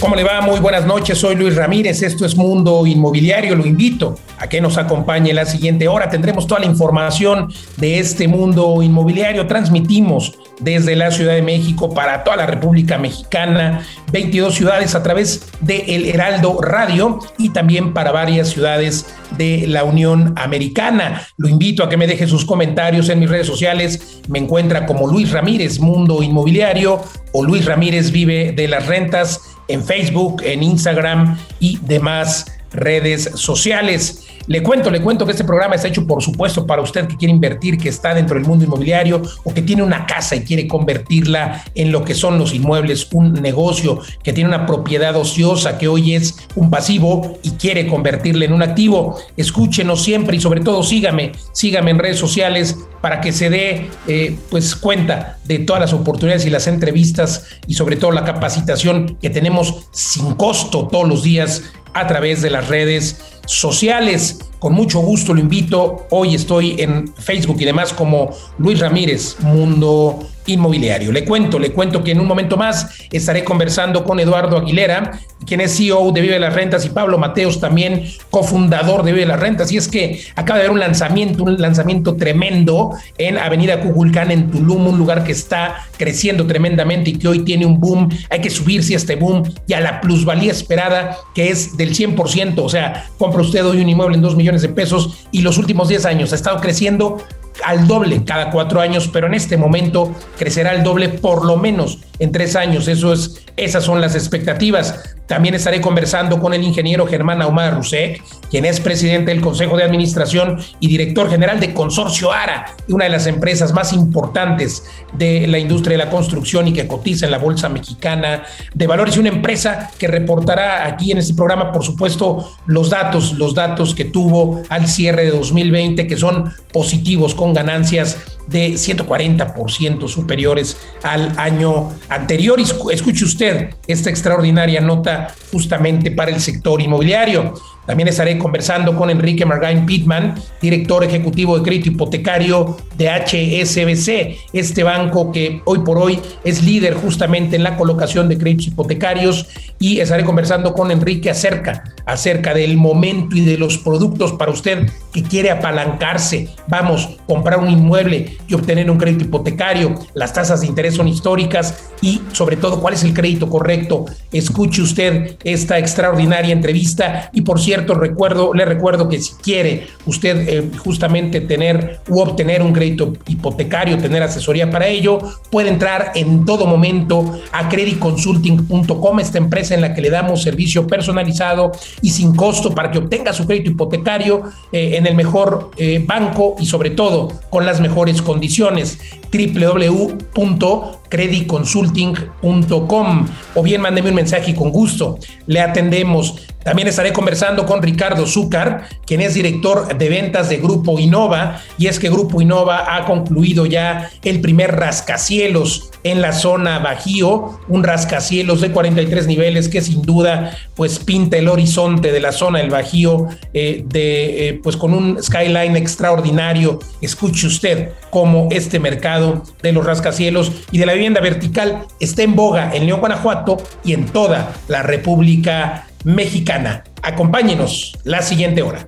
¿Cómo le va? Muy buenas noches, soy Luis Ramírez, esto es Mundo Inmobiliario, lo invito a que nos acompañe la siguiente hora, tendremos toda la información de este mundo inmobiliario, transmitimos desde la Ciudad de México para toda la República Mexicana, 22 ciudades a través de El Heraldo Radio y también para varias ciudades de la Unión Americana. Lo invito a que me deje sus comentarios en mis redes sociales, me encuentra como Luis Ramírez Mundo Inmobiliario o Luis Ramírez Vive de las Rentas en Facebook, en Instagram y demás redes sociales. Le cuento, le cuento que este programa está hecho, por supuesto, para usted que quiere invertir, que está dentro del mundo inmobiliario o que tiene una casa y quiere convertirla en lo que son los inmuebles, un negocio, que tiene una propiedad ociosa que hoy es un pasivo y quiere convertirla en un activo. Escúchenos siempre y sobre todo sígame, sígame en redes sociales para que se dé eh, pues cuenta de todas las oportunidades y las entrevistas y sobre todo la capacitación que tenemos sin costo todos los días a través de las redes sociales. Con mucho gusto lo invito. Hoy estoy en Facebook y demás como Luis Ramírez, Mundo Inmobiliario. Le cuento, le cuento que en un momento más estaré conversando con Eduardo Aguilera, quien es CEO de Vive las Rentas, y Pablo Mateos, también cofundador de Vive las Rentas. Y es que acaba de haber un lanzamiento, un lanzamiento tremendo en Avenida Cuculcán, en Tulum, un lugar que está creciendo tremendamente y que hoy tiene un boom. Hay que subirse a este boom y a la plusvalía esperada, que es del 100%. O sea, compra usted hoy un inmueble en 2 millones de pesos y los últimos 10 años ha estado creciendo al doble cada cuatro años, pero en este momento crecerá al doble por lo menos en tres años. Eso es, esas son las expectativas. También estaré conversando con el ingeniero Germán Ahumada Rusek, quien es presidente del Consejo de Administración y director general de Consorcio ARA, una de las empresas más importantes de la industria de la construcción y que cotiza en la Bolsa Mexicana de Valores y una empresa que reportará aquí en este programa, por supuesto, los datos, los datos que tuvo al cierre de 2020, que son positivos, con ganancias de 140% superiores al año anterior. Escuche usted esta extraordinaria nota justamente para el sector inmobiliario. También estaré conversando con Enrique Margain Pittman, director ejecutivo de crédito hipotecario de HSBC, este banco que hoy por hoy es líder justamente en la colocación de créditos hipotecarios. Y estaré conversando con Enrique acerca, acerca del momento y de los productos para usted que quiere apalancarse. Vamos, comprar un inmueble y obtener un crédito hipotecario. Las tasas de interés son históricas y sobre todo cuál es el crédito correcto. Escuche usted esta extraordinaria entrevista y por cierto, recuerdo, le recuerdo que si quiere usted eh, justamente tener u obtener un crédito hipotecario, tener asesoría para ello, puede entrar en todo momento a creditconsulting.com, esta empresa en la que le damos servicio personalizado y sin costo para que obtenga su crédito hipotecario eh, en el mejor eh, banco y sobre todo con las mejores condiciones condiciones www.creditconsulting.com o bien mándeme un mensaje y con gusto le atendemos. También estaré conversando con Ricardo Zúcar, quien es director de ventas de Grupo Innova, y es que Grupo Innova ha concluido ya el primer rascacielos en la zona Bajío, un rascacielos de 43 niveles que sin duda pues pinta el horizonte de la zona del Bajío eh, de eh, pues con un skyline extraordinario. Escuche usted cómo este mercado de los rascacielos y de la vivienda vertical está en boga en León, Guanajuato y en toda la República mexicana. Acompáñenos la siguiente hora.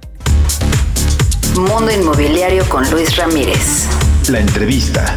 Mundo Inmobiliario con Luis Ramírez. La entrevista.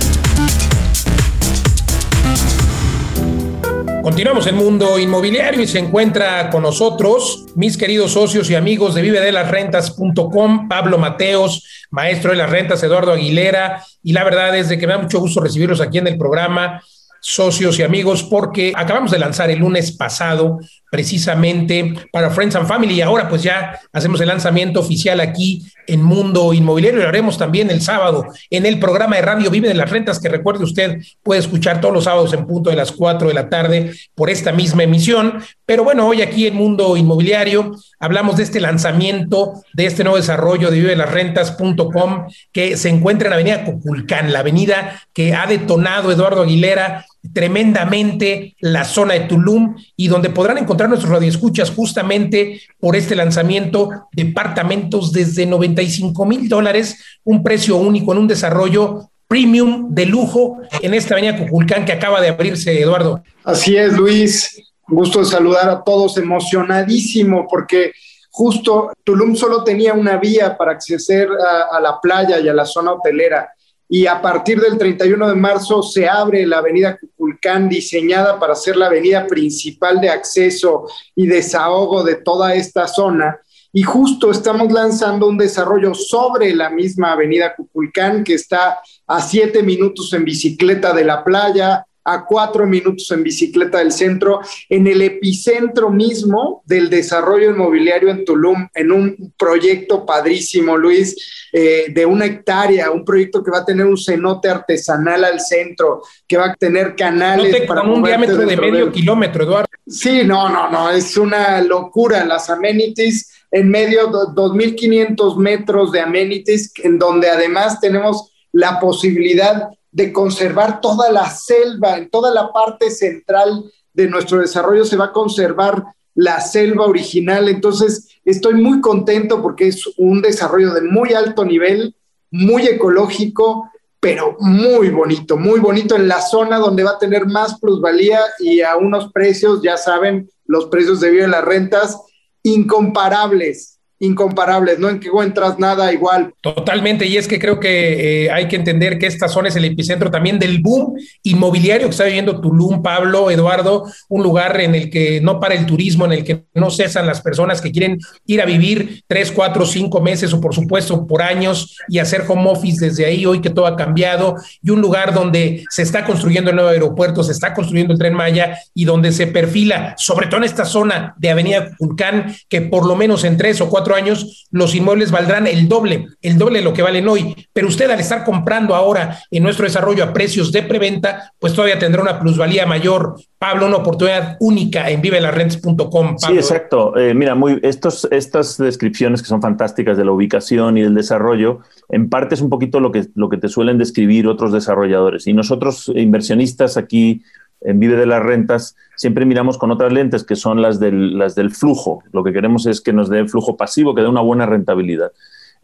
Continuamos en Mundo Inmobiliario y se encuentra con nosotros mis queridos socios y amigos de vivedelasrentas.com, Pablo Mateos, maestro de las rentas, Eduardo Aguilera, y la verdad es de que me da mucho gusto recibirlos aquí en el programa socios y amigos, porque acabamos de lanzar el lunes pasado precisamente para Friends and Family y ahora pues ya hacemos el lanzamiento oficial aquí en Mundo Inmobiliario y lo haremos también el sábado en el programa de Radio Vive de las Rentas que recuerde usted puede escuchar todos los sábados en punto de las 4 de la tarde por esta misma emisión. Pero bueno, hoy aquí en Mundo Inmobiliario hablamos de este lanzamiento, de este nuevo desarrollo de vive las rentas.com que se encuentra en la avenida Coculcán, la avenida que ha detonado Eduardo Aguilera tremendamente la zona de Tulum y donde podrán encontrar nuestros radioescuchas justamente por este lanzamiento departamentos desde 95 mil dólares, un precio único en un desarrollo premium de lujo en esta avenida Cuculcán que acaba de abrirse, Eduardo. Así es, Luis. Gusto de saludar a todos, emocionadísimo porque justo Tulum solo tenía una vía para acceder a, a la playa y a la zona hotelera y a partir del 31 de marzo se abre la avenida Cuculcán diseñada para ser la avenida principal de acceso y desahogo de toda esta zona. Y justo estamos lanzando un desarrollo sobre la misma avenida Cuculcán que está a siete minutos en bicicleta de la playa, a cuatro minutos en bicicleta del centro, en el epicentro mismo del desarrollo inmobiliario en Tulum, en un proyecto padrísimo, Luis, eh, de una hectárea, un proyecto que va a tener un cenote artesanal al centro, que va a tener canales. para con un diámetro de medio kilómetro, Eduardo. Sí, no, no, no, es una locura. Las amenities en medio, 2.500 metros de amenities, en donde además tenemos la posibilidad de conservar toda la selva, en toda la parte central de nuestro desarrollo se va a conservar la selva original. Entonces, estoy muy contento porque es un desarrollo de muy alto nivel, muy ecológico, pero muy bonito, muy bonito en la zona donde va a tener más plusvalía y a unos precios, ya saben, los precios de vida de las rentas incomparables incomparables, no encuentras nada igual. Totalmente, y es que creo que eh, hay que entender que esta zona es el epicentro también del boom inmobiliario que está viviendo Tulum, Pablo, Eduardo, un lugar en el que no para el turismo, en el que no cesan las personas que quieren ir a vivir tres, cuatro, cinco meses o por supuesto por años y hacer home office desde ahí, hoy que todo ha cambiado, y un lugar donde se está construyendo el nuevo aeropuerto, se está construyendo el tren Maya y donde se perfila, sobre todo en esta zona de Avenida Vulcán, que por lo menos en tres o cuatro años los inmuebles valdrán el doble, el doble de lo que valen hoy. Pero usted al estar comprando ahora en nuestro desarrollo a precios de preventa, pues todavía tendrá una plusvalía mayor. Pablo, una oportunidad única en vivelarrents.com. Sí, exacto. Eh, mira, muy, estos, estas descripciones que son fantásticas de la ubicación y del desarrollo, en parte es un poquito lo que, lo que te suelen describir otros desarrolladores. Y nosotros, inversionistas aquí, en Vive de las Rentas siempre miramos con otras lentes que son las del, las del flujo. Lo que queremos es que nos dé flujo pasivo, que dé una buena rentabilidad.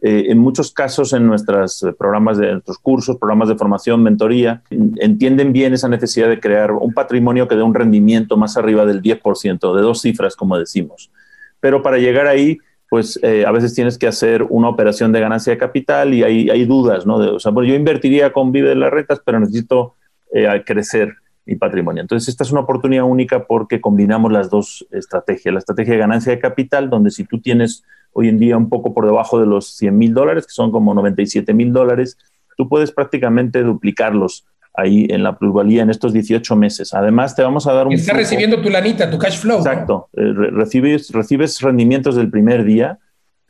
Eh, en muchos casos, en nuestros programas de nuestros cursos, programas de formación, mentoría, entienden bien esa necesidad de crear un patrimonio que dé un rendimiento más arriba del 10%, de dos cifras, como decimos. Pero para llegar ahí, pues eh, a veces tienes que hacer una operación de ganancia de capital y hay, hay dudas, ¿no? o sea, yo invertiría con Vive de las Rentas, pero necesito eh, crecer y patrimonio. Entonces, esta es una oportunidad única porque combinamos las dos estrategias. La estrategia de ganancia de capital, donde si tú tienes hoy en día un poco por debajo de los 100 mil dólares, que son como 97 mil dólares, tú puedes prácticamente duplicarlos ahí en la plusvalía en estos 18 meses. Además, te vamos a dar un... Estás recibiendo tu lanita, tu cash flow. Exacto. Eh, recibes, recibes rendimientos del primer día,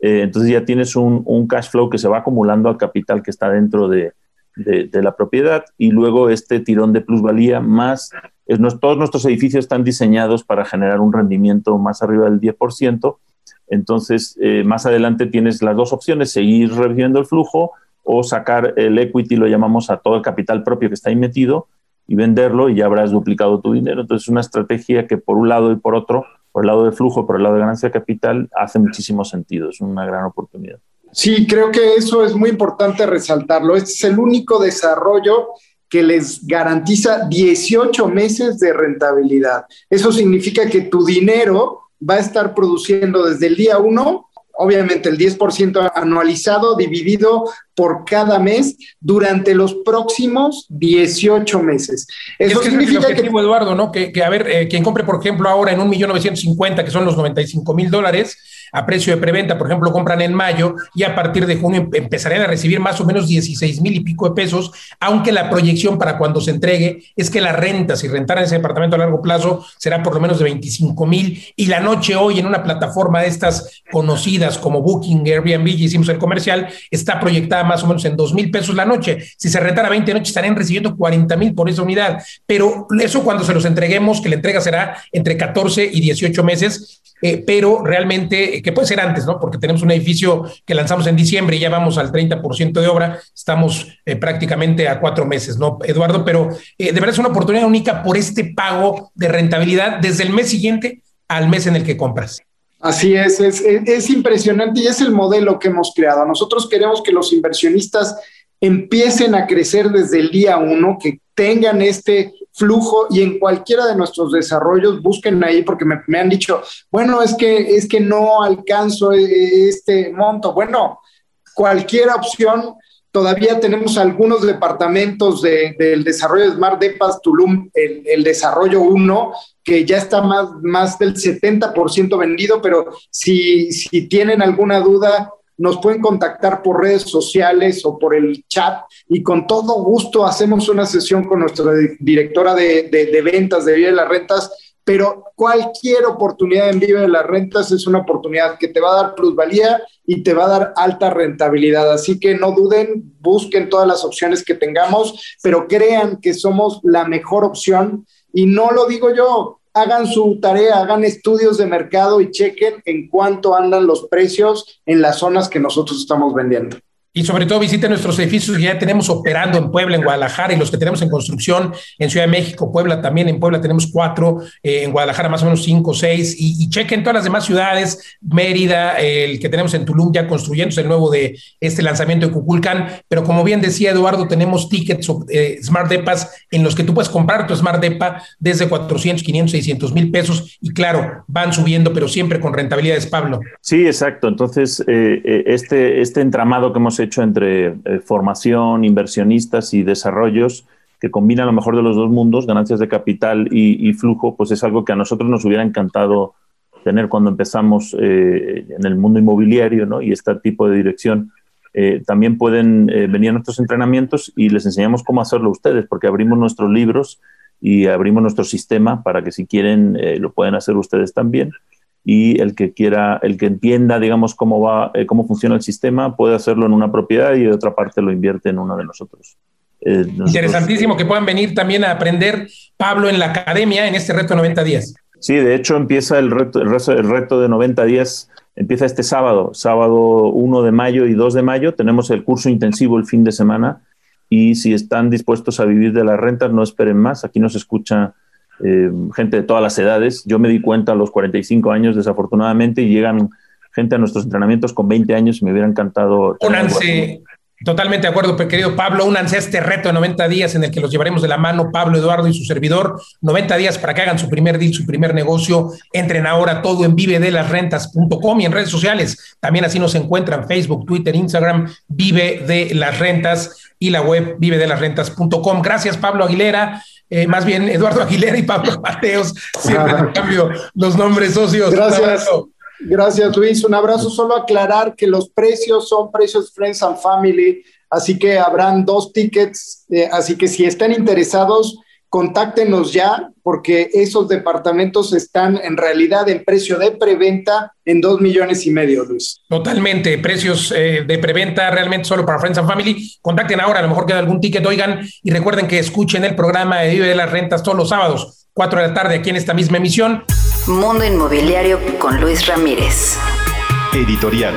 eh, entonces ya tienes un, un, cash flow que se va acumulando al capital que está dentro de, de, la propiedad y luego este tirón de plusvalía más, todos nuestros edificios están diseñados para generar un rendimiento más arriba del 10%, entonces eh, más adelante tienes las dos opciones, seguir reviviendo el flujo o sacar el equity, lo llamamos a todo el capital propio que está ahí metido y venderlo y ya habrás duplicado tu dinero. Entonces es una estrategia que por un lado y por otro, por el lado de flujo, por el lado de ganancia de capital, hace muchísimo sentido, es una gran oportunidad. Sí, creo que eso es muy importante resaltarlo. Este es el único desarrollo que les garantiza 18 meses de rentabilidad. Eso significa que tu dinero va a estar produciendo desde el día uno, obviamente el 10% anualizado dividido por cada mes durante los próximos 18 meses. Eso es significa que, Eduardo, ¿no? Que, a ver, eh, quien compre, por ejemplo, ahora en un millón que son los 95 mil dólares, a precio de preventa, por ejemplo, compran en mayo y a partir de junio empezarían a recibir más o menos 16 mil y pico de pesos, aunque la proyección para cuando se entregue es que la renta, si rentaran ese departamento a largo plazo, será por lo menos de 25 mil y la noche hoy en una plataforma de estas conocidas como Booking, Airbnb, hicimos el comercial, está proyectada más o menos en 2 mil pesos la noche. Si se rentara 20 noches, estarían recibiendo 40 mil por esa unidad. Pero eso cuando se los entreguemos, que la entrega será entre 14 y 18 meses, eh, pero realmente, eh, que puede ser antes, ¿no? Porque tenemos un edificio que lanzamos en diciembre y ya vamos al 30% de obra, estamos prácticamente a cuatro meses, ¿no, Eduardo? Pero de verdad es una oportunidad única por este pago de rentabilidad desde el mes siguiente al mes en el que compras. Así es, es, impresionante y es el modelo que hemos creado. Nosotros queremos que los inversionistas empiecen a crecer desde el día uno, que tengan este flujo y en cualquiera de nuestros desarrollos busquen ahí porque me, han dicho, bueno, es que, es que no alcanzo e, este monto. Bueno, cualquier opción Todavía tenemos algunos departamentos del desarrollo de Smart Depas Tulum, el, desarrollo 1, que ya está más, más del 70% vendido, pero si, si tienen alguna duda, nos pueden contactar por redes sociales o por el chat y con todo gusto hacemos una sesión con nuestra directora de, ventas de Vida de las Rentas pero cualquier oportunidad en Vive de las Rentas es una oportunidad que te va a dar plusvalía y te va a dar alta rentabilidad. Así que no duden, busquen todas las opciones que tengamos, pero crean que somos la mejor opción. Y no lo digo yo, hagan su tarea, hagan estudios de mercado y chequen en cuánto andan los precios en las zonas que nosotros estamos vendiendo. Y sobre todo visiten nuestros edificios que ya tenemos operando en Puebla, en Guadalajara y los que tenemos en construcción en Ciudad de México, Puebla también. En Puebla tenemos cuatro, eh, en Guadalajara más o menos cinco, seis. Y, chequen todas las demás ciudades, Mérida, el que tenemos en Tulum ya construyéndose el nuevo de este lanzamiento de Cuculcán. Pero como bien decía Eduardo, tenemos tickets eh, Smart Depas en los que tú puedes comprar tu Smart Depa desde 400, 500, 600 mil pesos. Y claro, van subiendo, pero siempre con rentabilidades, Pablo. Sí, exacto. Entonces, eh, este, este entramado que hemos hecho entre eh, formación, inversionistas y desarrollos que combina lo mejor de los dos mundos, ganancias de capital y, flujo, pues es algo que a nosotros nos hubiera encantado tener cuando empezamos eh, en el mundo inmobiliario ¿no? y este tipo de dirección. Eh, también pueden venir a nuestros entrenamientos y les enseñamos cómo hacerlo ustedes, porque abrimos nuestros libros y abrimos nuestro sistema para que si quieren lo pueden hacer ustedes también y el que quiera, el que entienda, digamos, cómo va, eh, cómo funciona el sistema, puede hacerlo en una propiedad y de otra parte lo invierte en uno de nosotros. Eh, Interesantísimo que puedan venir también a aprender, Pablo, en la academia en este reto de 90 días. Sí, de hecho empieza el reto, el reto, de 90 días, empieza este sábado, sábado 1 de mayo y 2 de mayo. Tenemos el curso intensivo el fin de semana y si están dispuestos a vivir de las rentas, no esperen más. Aquí nos escucha eh, gente de todas las edades. Yo me di cuenta a los 45 años, desafortunadamente, y llegan gente a nuestros entrenamientos con 20 años y me hubiera encantado. Únanse, totalmente de acuerdo, querido Pablo, únanse a este reto de 90 días en el que los llevaremos de la mano, Pablo, Eduardo y su servidor. 90 días para que hagan su primer deal, su primer negocio. Entren ahora todo en vivedelasrentas.com y en redes sociales. También así nos encuentran Facebook, Twitter, Instagram, Vive de las Rentas y la web vivedelasrentas.com. Gracias, Pablo Aguilera. Eh, más bien Eduardo Aguilera y Pablo Mateos, siempre en cambio los nombres socios. Gracias. Gracias, Luis. Un abrazo. Solo aclarar que los precios son precios Friends and Family, así que habrán dos tickets. Eh, así que si están interesados, contáctenos ya porque esos departamentos están en realidad en precio de preventa en dos millones y medio, Luis. Totalmente, precios eh, de preventa realmente solo para Friends and Family. Contacten ahora, a lo mejor queda algún ticket, oigan, y recuerden que escuchen el programa de Vive de las Rentas todos los sábados, 4 de la tarde, aquí en esta misma emisión. Mundo Inmobiliario con Luis Ramírez. Editorial.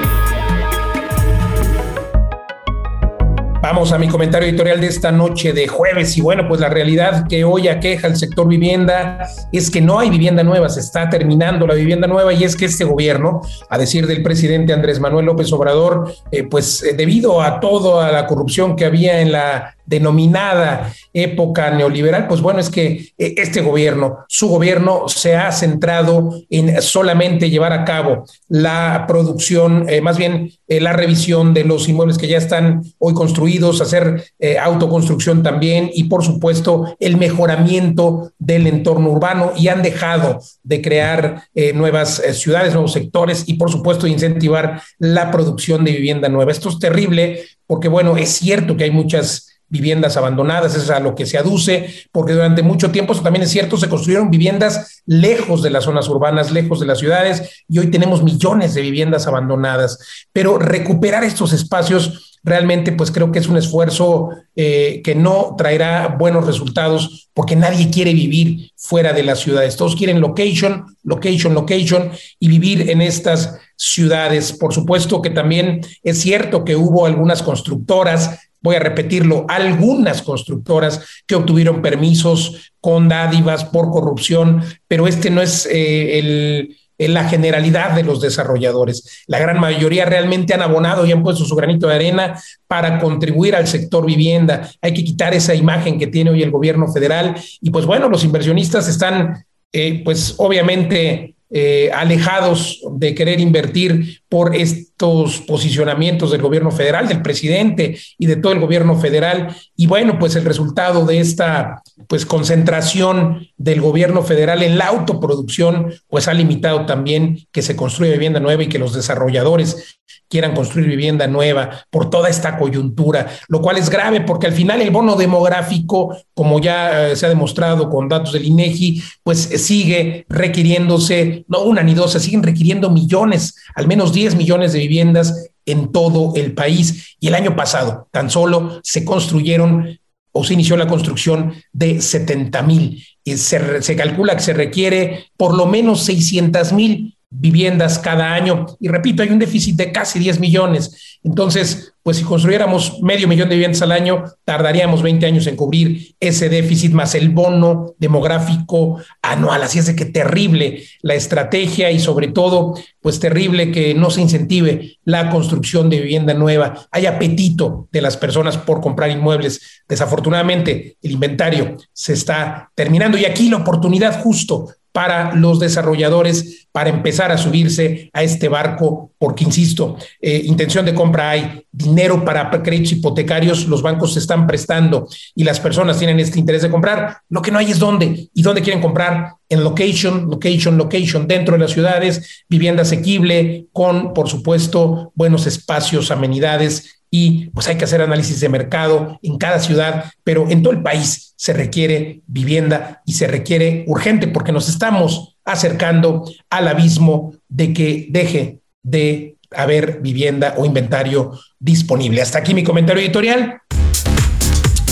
Vamos a mi comentario editorial de esta noche de jueves y bueno, pues la realidad que hoy aqueja el sector vivienda es que no hay vivienda nueva, se está terminando la vivienda nueva y es que este gobierno, a decir del presidente Andrés Manuel López Obrador, eh, pues eh, debido a toda la corrupción que había en la denominada época neoliberal, pues bueno, es que eh, este gobierno, su gobierno se ha centrado en solamente llevar a cabo la producción, eh, más bien eh, la revisión de los inmuebles que ya están hoy construidos, hacer autoconstrucción también y por supuesto el mejoramiento del entorno urbano y han dejado de crear nuevas ciudades, nuevos sectores y por supuesto incentivar la producción de vivienda nueva. Esto es terrible porque bueno, es cierto que hay muchas viviendas abandonadas, es a lo que se aduce, porque durante mucho tiempo, eso también es cierto, se construyeron viviendas lejos de las zonas urbanas, lejos de las ciudades, y hoy tenemos millones de viviendas abandonadas. Pero recuperar estos espacios realmente pues creo que es un esfuerzo eh, que no traerá buenos resultados porque nadie quiere vivir fuera de las ciudades. Todos quieren location, location, location y vivir en estas ciudades. Por supuesto que también es cierto que hubo algunas constructoras voy a repetirlo, algunas constructoras que obtuvieron permisos con dádivas por corrupción, pero este no es eh, el la generalidad de los desarrolladores. La gran mayoría realmente han abonado y han puesto su granito de arena para contribuir al sector vivienda. Hay que quitar esa imagen que tiene hoy el gobierno federal y pues bueno, los inversionistas están eh, pues obviamente eh, alejados de querer invertir por estos posicionamientos del gobierno federal, del presidente y de todo el gobierno federal. Y bueno, pues el resultado de esta pues concentración del gobierno federal en la autoproducción, pues ha limitado también que se construya vivienda nueva y que los desarrolladores quieran construir vivienda nueva por toda esta coyuntura, lo cual es grave porque al final el bono demográfico, como ya eh, se ha demostrado con datos del INEGI, pues sigue requiriéndose, no una ni dos, se siguen requiriendo millones, al menos 10 millones de viviendas en todo el país. Y el año pasado tan solo se construyeron o se inició la construcción de 70 mil. Se, se calcula que se requiere por lo menos 600 mil viviendas cada año. Y repito, hay un déficit de casi 10 millones. Entonces, pues si construyéramos medio millón de viviendas al año, tardaríamos 20 años en cubrir ese déficit más el bono demográfico anual. Así es que terrible la estrategia y sobre todo, pues terrible que no se incentive la construcción de vivienda nueva. Hay apetito de las personas por comprar inmuebles. Desafortunadamente, el inventario se está terminando y aquí la oportunidad justo para los desarrolladores para empezar a subirse a este barco, porque insisto, eh, intención de compra hay, dinero para créditos hipotecarios, los bancos se están prestando y las personas tienen este interés de comprar. Lo que no hay es dónde y dónde quieren comprar. En location, location, location, dentro de las ciudades, vivienda asequible, con, por supuesto, buenos espacios, amenidades y pues hay que hacer análisis de mercado en cada ciudad, pero en todo el país se requiere vivienda y se requiere urgente porque nos estamos acercando al abismo de que deje de haber vivienda o inventario disponible. Hasta aquí mi comentario editorial.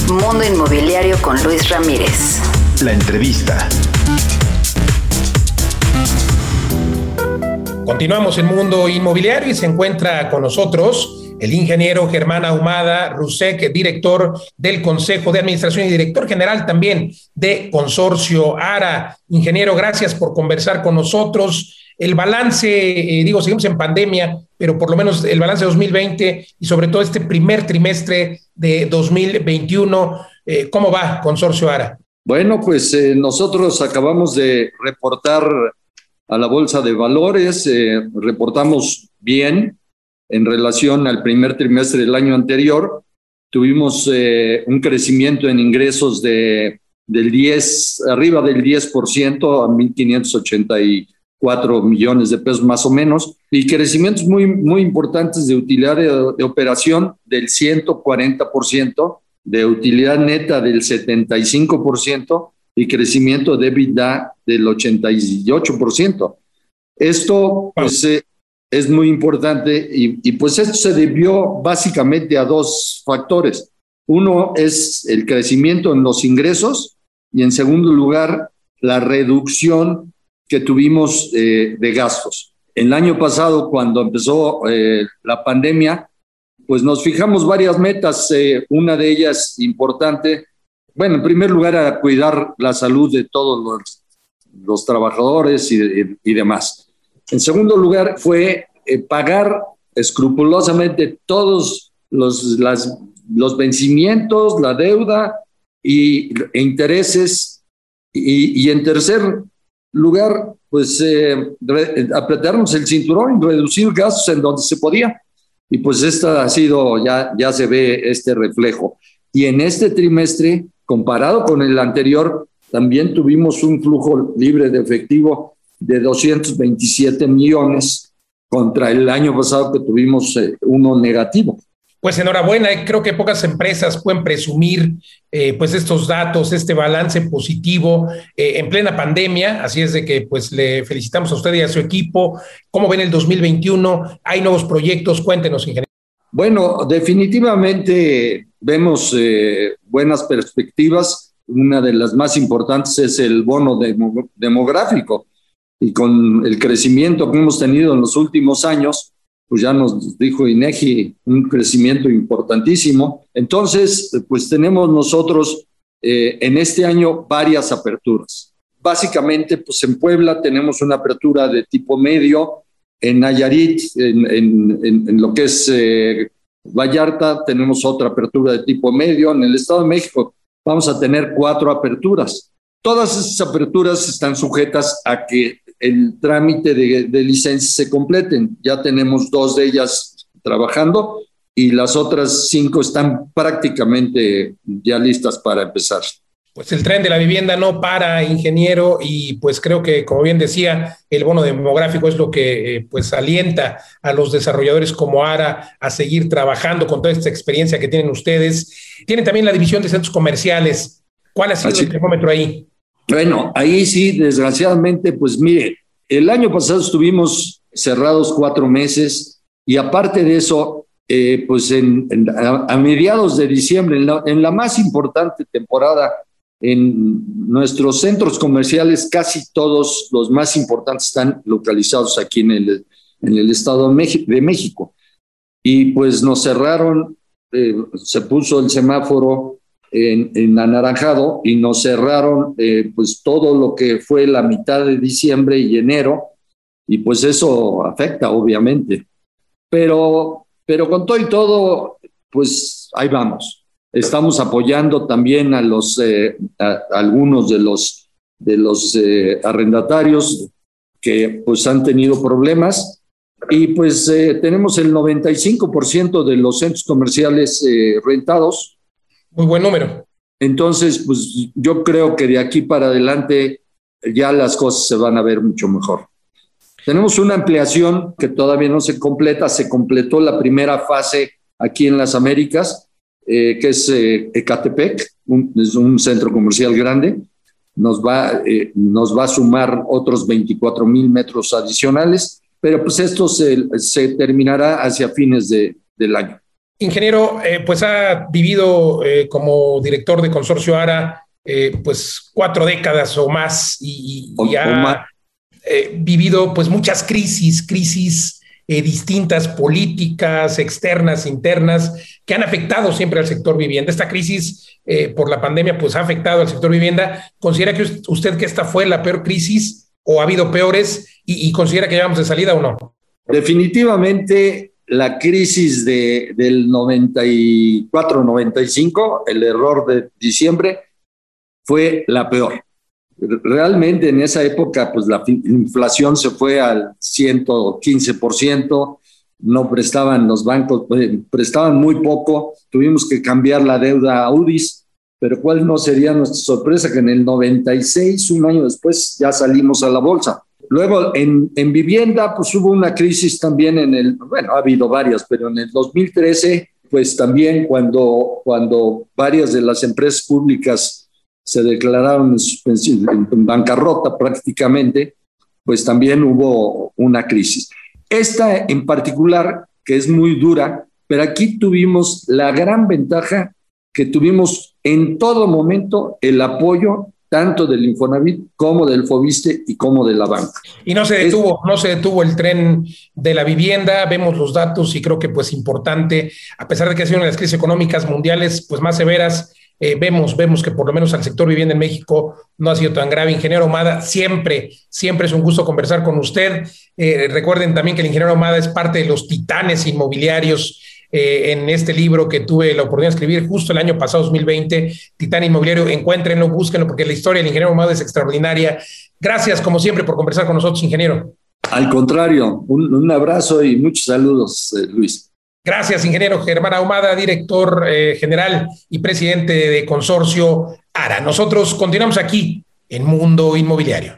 Mundo Inmobiliario con Luis Ramírez. La entrevista. Continuamos en Mundo Inmobiliario y se encuentra con nosotros el ingeniero Germán Ahumada Rusek, director del Consejo de Administración y director general también de Consorcio ARA. Ingeniero, gracias por conversar con nosotros. El balance, eh, digo, seguimos en pandemia, pero por lo menos el balance de 2020 y sobre todo este primer trimestre de 2021, eh, ¿cómo va Consorcio ARA? Bueno, pues eh, nosotros acabamos de reportar a la Bolsa de Valores, reportamos bien, en relación al primer trimestre del año anterior. Tuvimos eh, un crecimiento en ingresos de, del 10, arriba del 10% a 1.584 millones de pesos más o menos, y crecimientos muy, muy importantes de utilidad de, de operación del 140%, de utilidad neta del 75% y crecimiento de EBITDA del 88%. Esto pues, eh, es muy importante y, pues esto se debió básicamente a dos factores. Uno es el crecimiento en los ingresos y en segundo lugar la reducción que tuvimos eh, de gastos. El año pasado, cuando empezó eh, la pandemia, pues nos fijamos varias metas. Eh, una de ellas importante, bueno, en primer lugar, a cuidar la salud de todos los, los trabajadores y, y demás. En segundo lugar, fue eh, pagar escrupulosamente todos los, los vencimientos, la deuda y, e intereses. Y, en tercer lugar, pues eh, apretarnos el cinturón y reducir gastos en donde se podía. Y pues esta ha sido, ya, ya se ve este reflejo. Y en este trimestre, comparado con el anterior, también tuvimos un flujo libre de efectivo de 227 millones contra el año pasado que tuvimos eh, uno negativo. Pues enhorabuena, eh, creo que pocas empresas pueden presumir eh, pues estos datos, este balance positivo en plena pandemia, así es de que pues le felicitamos a usted y a su equipo. ¿Cómo ven el 2021? ¿Hay nuevos proyectos? Cuéntenos, ingeniero. Bueno, definitivamente vemos eh, buenas perspectivas. Una de las más importantes es el bono demográfico. Y con el crecimiento que hemos tenido en los últimos años, pues ya nos dijo INEGI, un crecimiento importantísimo. Entonces, pues tenemos nosotros eh, en este año varias aperturas. Básicamente, pues en Puebla tenemos una apertura de tipo medio, en Nayarit, en, lo que es eh, Vallarta, tenemos otra apertura de tipo medio. En el Estado de México vamos a tener cuatro aperturas. Todas esas aperturas están sujetas a que el trámite de, de licencia se completen. Ya tenemos dos de ellas trabajando y las otras cinco están prácticamente ya listas para empezar pues el tren de la vivienda no para, ingeniero, y pues creo que, como bien decía, el bono demográfico es lo que eh, pues alienta a los desarrolladores como ARA a seguir trabajando con toda esta experiencia que tienen ustedes. Tienen también la división de centros comerciales. ¿Cuál ha sido el termómetro ahí? Bueno, ahí sí, desgraciadamente, pues mire, el año pasado estuvimos cerrados cuatro meses y aparte de eso, eh, pues en, a, mediados de diciembre, en la más importante temporada en nuestros centros comerciales, casi todos los más importantes están localizados aquí en el, en el Estado de México. Y pues nos cerraron, eh, se puso el semáforo en, en anaranjado y nos cerraron eh, pues todo lo que fue la mitad de diciembre y enero. Y pues eso afecta, obviamente. Pero, pero con todo y todo, pues ahí vamos. Estamos apoyando también a los eh, algunos de los de los eh, arrendatarios que pues han tenido problemas y pues tenemos el 95% de los centros comerciales rentados. Muy buen número. Entonces, pues yo creo que de aquí para adelante ya las cosas se van a ver mucho mejor. Tenemos una ampliación que todavía no se completa, se completó la primera fase aquí en las Américas eh, que es eh, Ecatepec, es un centro comercial grande. Nos va, eh, nos va a sumar otros 24 mil metros adicionales, pero pues esto se, se terminará hacia fines de, del año. Ingeniero, pues ha vivido como director de Consorcio ARA pues cuatro décadas o más y, y ha vivido pues muchas crisis, crisis eh, distintas políticas externas, internas, que han afectado siempre al sector vivienda. Esta crisis eh, por la pandemia pues ha afectado al sector vivienda. ¿Considera que usted que esta fue la peor crisis o ha habido peores y, considera que llevamos de salida o no? Definitivamente la crisis de, del 94-95, el error de diciembre, fue la peor realmente en esa época, pues la inflación se fue al 115%, no prestaban los bancos, eh, prestaban muy poco, tuvimos que cambiar la deuda a UDIs, pero cuál no sería nuestra sorpresa que en el 96, un año después, ya salimos a la bolsa. Luego, en, en vivienda, pues hubo una crisis también en el, bueno, ha habido varias, pero en el 2013, pues también cuando, cuando varias de las empresas públicas se declararon en, bancarrota prácticamente, pues también hubo una crisis. Esta en particular, que es muy dura, pero aquí tuvimos la gran ventaja que tuvimos en todo momento el apoyo tanto del Infonavit como del Fobiste y como de la banca. Y no se detuvo, no se detuvo el tren de la vivienda, vemos los datos y creo que pues importante, a pesar de que ha sido una de las crisis económicas mundiales pues más severas, eh, vemos, vemos que por lo menos al sector vivienda en México no ha sido tan grave. Ingeniero Omada, siempre, siempre es un gusto conversar con usted. Eh, recuerden también que el ingeniero Omada es parte de los titanes inmobiliarios eh, en este libro que tuve la oportunidad de escribir justo el año pasado, 2020, Titán Inmobiliario. Encuéntrenlo, búsquenlo, porque la historia del ingeniero Omada es extraordinaria. Gracias, como siempre, por conversar con nosotros, ingeniero. Al contrario, un, un abrazo y muchos saludos, Luis. Gracias, ingeniero Germán Ahumada, director eh, general y presidente de Consorcio ARA. Nosotros continuamos aquí en Mundo Inmobiliario.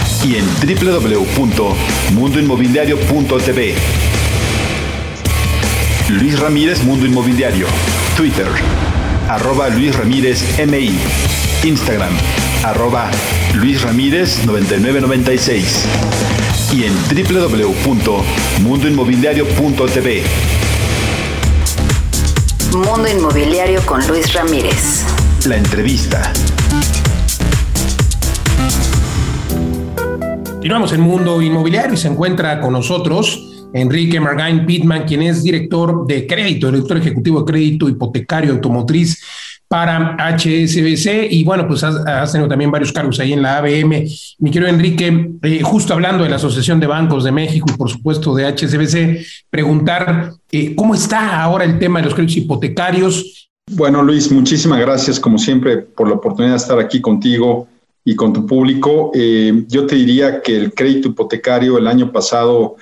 Y en www.mundoinmobiliario.tv. Luis Ramírez Mundo Inmobiliario. Twitter, arroba Luis Ramírez MI. Instagram, arroba Luis Ramírez 9996. Y en www.mundoinmobiliario.tv. Mundo Inmobiliario con Luis Ramírez. La entrevista. Continuamos en Mundo Inmobiliario y se encuentra con nosotros Enrique Margain Pittman, quien es director de crédito, director ejecutivo de crédito hipotecario automotriz para HSBC y bueno, pues has, tenido también varios cargos ahí en la ABM. Mi querido Enrique, eh, justo hablando de la Asociación de Bancos de México y por supuesto de HSBC, preguntar eh, cómo está ahora el tema de los créditos hipotecarios. Bueno, Luis, muchísimas gracias como siempre por la oportunidad de estar aquí contigo y con tu público. Eh, yo te diría que el crédito hipotecario el año pasado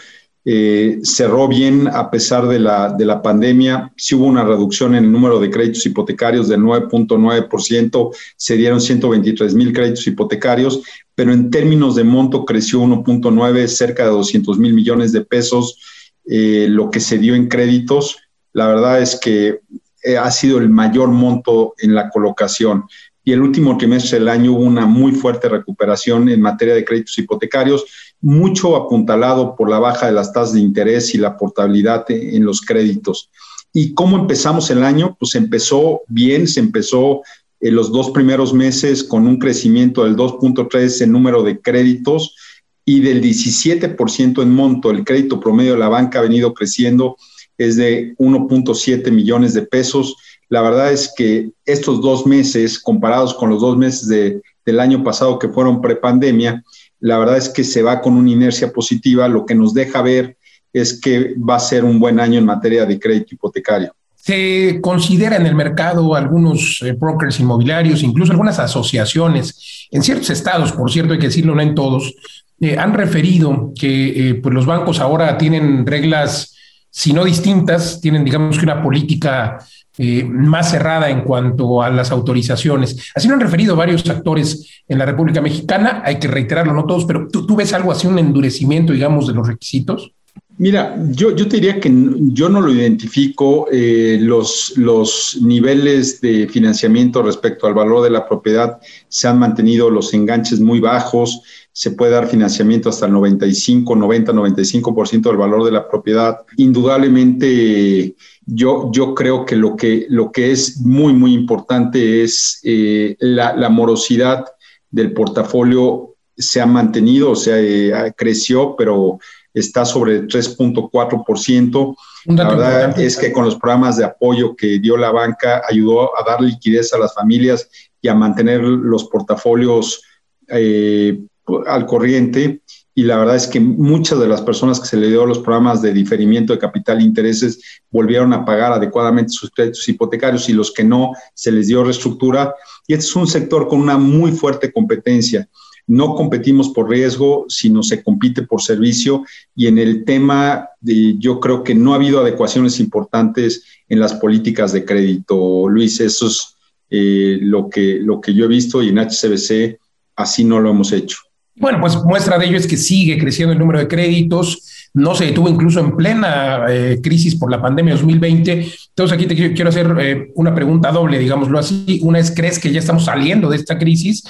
eh, cerró bien a pesar de la, de la pandemia. Sí hubo una reducción en el número de créditos hipotecarios del 9.9%, se dieron 123 mil créditos hipotecarios, pero en términos de monto creció 1.9, cerca de 200 mil millones de pesos, eh, lo que se dio en créditos. La verdad es que eh, ha sido el mayor monto en la colocación y el último trimestre del año hubo una muy fuerte recuperación en materia de créditos hipotecarios mucho apuntalado por la baja de las tasas de interés y la portabilidad en los créditos. ¿Y cómo empezamos el año? Pues empezó bien, se empezó en los dos primeros meses con un crecimiento del 2.3 en número de créditos y del 17% en monto. El crédito promedio de la banca ha venido creciendo, es de 1.7 millones de pesos. La verdad es que estos dos meses, comparados con los dos meses de, del año pasado que fueron prepandemia, la verdad es que se va con una inercia positiva, lo que nos deja ver es que va a ser un buen año en materia de crédito hipotecario. Se considera en el mercado algunos eh, brokers inmobiliarios, incluso algunas asociaciones, en ciertos estados, por cierto, hay que decirlo, no en todos, eh, han referido que eh, pues los bancos ahora tienen reglas, si no distintas, tienen, digamos que una política eh, más cerrada en cuanto a las autorizaciones. Así lo han referido varios actores en la República Mexicana, hay que reiterarlo, no todos, pero ¿tú, ves algo así, un endurecimiento, digamos, de los requisitos? Mira, yo, yo te diría que yo no lo identifico. Eh, los, los niveles de financiamiento respecto al valor de la propiedad se han mantenido los enganches muy bajos. Se puede dar financiamiento hasta el 95, 90, 95% del valor de la propiedad. Indudablemente, yo, yo creo que lo, que lo que es muy, muy importante es eh, la, morosidad del portafolio se ha mantenido, o sea, eh, creció, pero está sobre el 3.4%. La verdad es que con los programas de apoyo que dio la banca ayudó a dar liquidez a las familias y a mantener los portafolios eh, al corriente y la verdad es que muchas de las personas que se le dio los programas de diferimiento de capital e intereses volvieron a pagar adecuadamente sus créditos hipotecarios y los que no se les dio reestructura. Y este es un sector con una muy fuerte competencia. No competimos por riesgo, sino se compite por servicio. Y en el tema, de, yo creo que no ha habido adecuaciones importantes en las políticas de crédito. Luis, eso es eh, lo, que, lo que yo he visto y en HCBC así no lo hemos hecho. Bueno, pues muestra de ello es que sigue creciendo el número de créditos, no se detuvo incluso en plena eh, crisis por la pandemia 2020. Entonces aquí te quiero, hacer eh, una pregunta doble, digámoslo así. Una es, ¿crees que ya estamos saliendo de esta crisis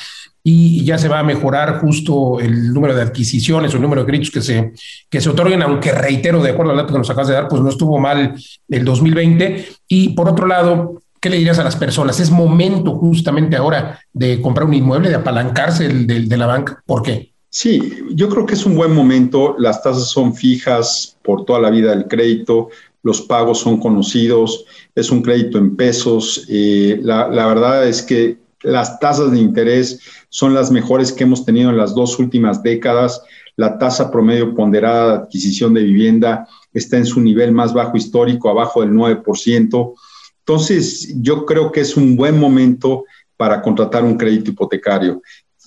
y ya se va a mejorar justo el número de adquisiciones o el número de créditos que se, que se otorguen, aunque reitero, de acuerdo al dato que nos acabas de dar, pues no estuvo mal el 2020. Y por otro lado, ¿qué le dirías a las personas? ¿Es momento justamente ahora de comprar un inmueble, de apalancarse de, la banca? ¿Por qué? Sí, yo creo que es un buen momento. Las tasas son fijas por toda la vida del crédito, los pagos son conocidos, es un crédito en pesos. Eh, la, la verdad es que las tasas de interés son las mejores que hemos tenido en las dos últimas décadas. La tasa promedio ponderada de adquisición de vivienda está en su nivel más bajo histórico, abajo del 9%. Entonces, yo creo que es un buen momento para contratar un crédito hipotecario.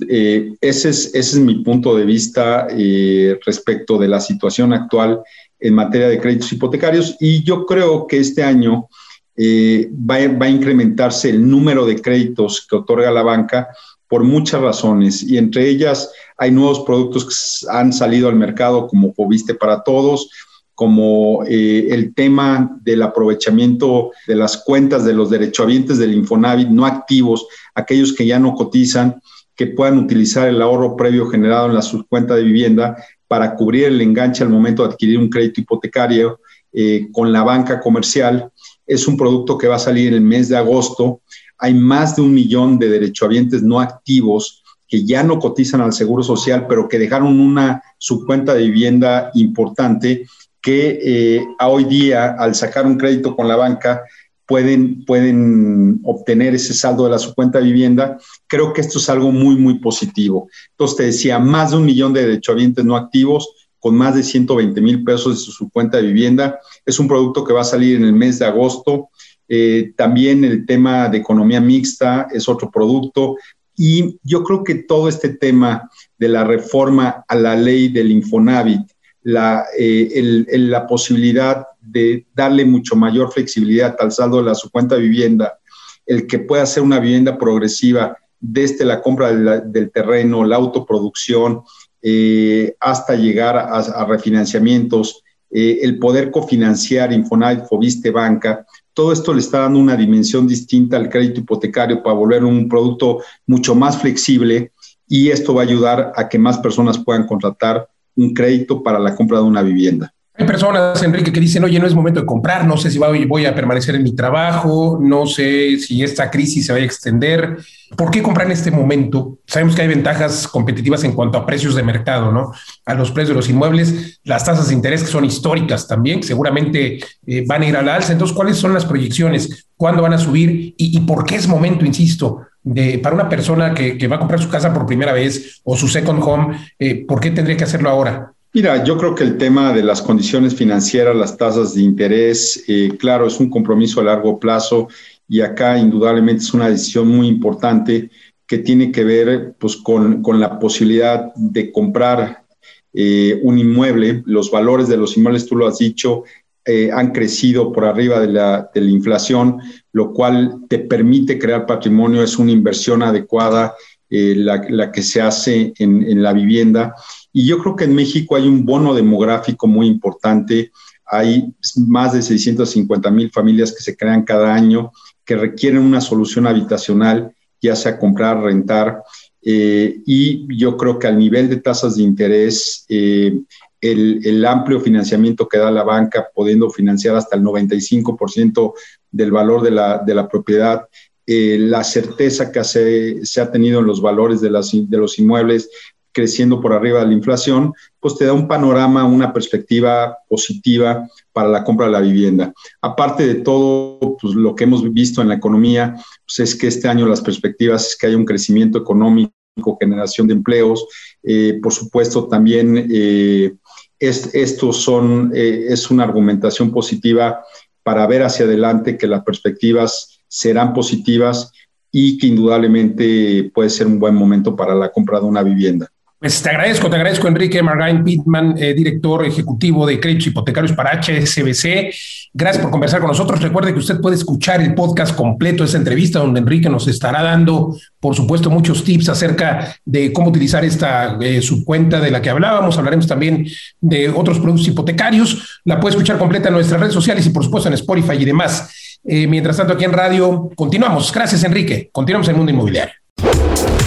Eh, ese, es, ese es mi punto de vista eh, respecto de la situación actual en materia de créditos hipotecarios. Y yo creo que este año eh, va, va, a incrementarse el número de créditos que otorga la banca por muchas razones. Y entre ellas hay nuevos productos que han salido al mercado como Fobiste para Todos, como eh, el tema del aprovechamiento de las cuentas de los derechohabientes del Infonavit no activos, aquellos que ya no cotizan, que puedan utilizar el ahorro previo generado en la subcuenta de vivienda para cubrir el enganche al momento de adquirir un crédito hipotecario eh, con la banca comercial. Es un producto que va a salir en el mes de agosto. Hay más de un millón de derechohabientes no activos que ya no cotizan al Seguro Social, pero que dejaron una subcuenta de vivienda importante que eh, hoy día, al sacar un crédito con la banca, pueden, pueden obtener ese saldo de la subcuenta de vivienda. Creo que esto es algo muy, muy positivo. Entonces, te decía, más de un millón de derechohabientes no activos con más de 120 mil pesos de su subcuenta de vivienda. Es un producto que va a salir en el mes de agosto. Eh, también el tema de economía mixta es otro producto. Y yo creo que todo este tema de la reforma a la ley del Infonavit, la, eh, la posibilidad de darle mucho mayor flexibilidad al saldo de su cuenta de vivienda, el que pueda ser una vivienda progresiva desde la compra del terreno, la autoproducción, eh, hasta llegar a, refinanciamientos, eh, el poder cofinanciar Infonavit, Fobiste, Banca, todo esto le está dando una dimensión distinta al crédito hipotecario para volver un producto mucho más flexible y esto va a ayudar a que más personas puedan contratar un crédito para la compra de una vivienda. Hay personas, Enrique, que dicen, oye, no es momento de comprar, no sé si voy a permanecer en mi trabajo, no sé si esta crisis se va a extender. ¿Por qué comprar en este momento? Sabemos que hay ventajas competitivas en cuanto a precios de mercado, ¿no? A los precios de los inmuebles, las tasas de interés que son históricas también, seguramente eh, van a ir a la alza. Entonces, ¿cuáles son las proyecciones? ¿Cuándo van a subir? ¿Y, por qué es momento, insisto, de, para una persona que, va a comprar su casa por primera vez o su second home, eh, ¿por qué tendría que hacerlo ahora? Mira, yo creo que el tema de las condiciones financieras, las tasas de interés, eh, claro, es un compromiso a largo plazo y acá indudablemente es una decisión muy importante que tiene que ver pues, con, con la posibilidad de comprar eh, un inmueble. Los valores de los inmuebles, tú lo has dicho, eh, han crecido por arriba de la, de la, inflación, lo cual te permite crear patrimonio, es una inversión adecuada la, la, que se hace en, en la vivienda y yo creo que en México hay un bono demográfico muy importante. Hay más de 650 mil familias que se crean cada año que requieren una solución habitacional, ya sea comprar, rentar. Eh, y yo creo que al nivel de tasas de interés, eh, el, amplio financiamiento que da la banca, pudiendo financiar hasta el 95% del valor de la, de la propiedad, eh, la certeza que se, se, ha tenido en los valores de, las, de los inmuebles, creciendo por arriba de la inflación, pues te da un panorama, una perspectiva positiva para la compra de la vivienda. Aparte de todo, pues lo que hemos visto en la economía, pues es que este año las perspectivas es que haya un crecimiento económico, generación de empleos, eh, por supuesto también eh, esto son, eh, es una argumentación positiva para ver hacia adelante que las perspectivas serán positivas y que indudablemente puede ser un buen momento para la compra de una vivienda. Pues te agradezco, te agradezco, Enrique Margain Pittman, eh, director ejecutivo de créditos hipotecarios para HSBC. Gracias por conversar con nosotros. Recuerde que usted puede escuchar el podcast completo de esta entrevista, donde Enrique nos estará dando, por supuesto, muchos tips acerca de cómo utilizar esta eh, subcuenta de la que hablábamos. Hablaremos también de otros productos hipotecarios. La puede escuchar completa en nuestras redes sociales y, por supuesto, en Spotify y demás. Eh, mientras tanto, aquí en radio, continuamos. Gracias, Enrique. Continuamos en el mundo inmobiliario.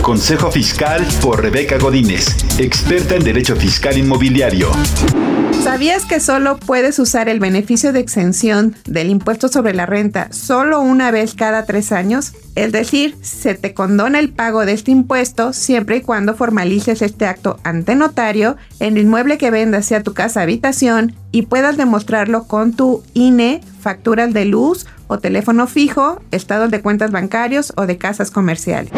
Consejo Fiscal por Rebeca Godínez, experta en Derecho Fiscal Inmobiliario. ¿Sabías que solo puedes usar el beneficio de exención del impuesto sobre la renta solo una vez cada tres años? Es decir, se te condona el pago de este impuesto siempre y cuando formalices este acto ante notario el inmueble que vendas sea tu casa habitación y puedas demostrarlo con tu INE, facturas de luz o teléfono fijo, estados de cuentas bancarios o de casas comerciales.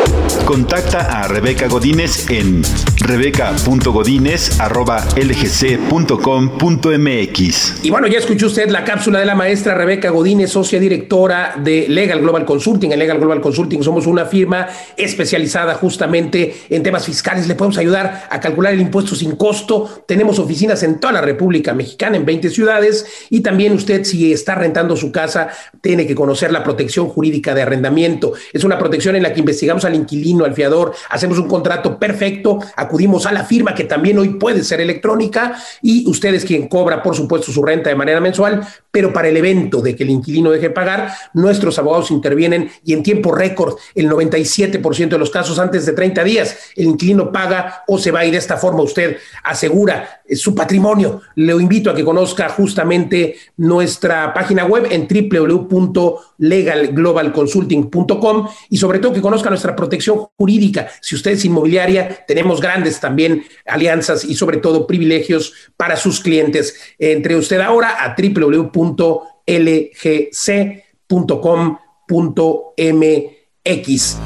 Contacta a Rebeca Godínez en rebeca.godínez.lgc.com.mx. Y bueno, ya escuchó usted la cápsula de la maestra Rebeca Godínez, socia directora de Legal Global Consulting. En Legal Global Consulting somos una firma especializada justamente en temas fiscales. Le podemos ayudar a calcular el impuesto sin costo. Tenemos oficinas en toda la República Mexicana, en 20 ciudades y también usted si está rentando su casa tiene que conocer la protección jurídica de arrendamiento. Es una protección en la que investigamos al inquilino, al fiador, hacemos un contrato perfecto, acudimos a la firma que también hoy puede ser electrónica y usted es quien cobra, por supuesto, su renta de manera mensual, pero para el evento de que el inquilino deje pagar, nuestros abogados intervienen y en tiempo récord, el 97% de los casos antes de 30 días, el inquilino paga o se va y de esta forma usted asegura su patrimonio. Le invito a que conozca justamente nuestra página web en www.legalglobalconsulting.com y sobre todo que conozca nuestra protección jurídica. Si usted es inmobiliaria, tenemos grandes también alianzas y sobre todo privilegios para sus clientes. Entre usted ahora a www.lgc.com.mx.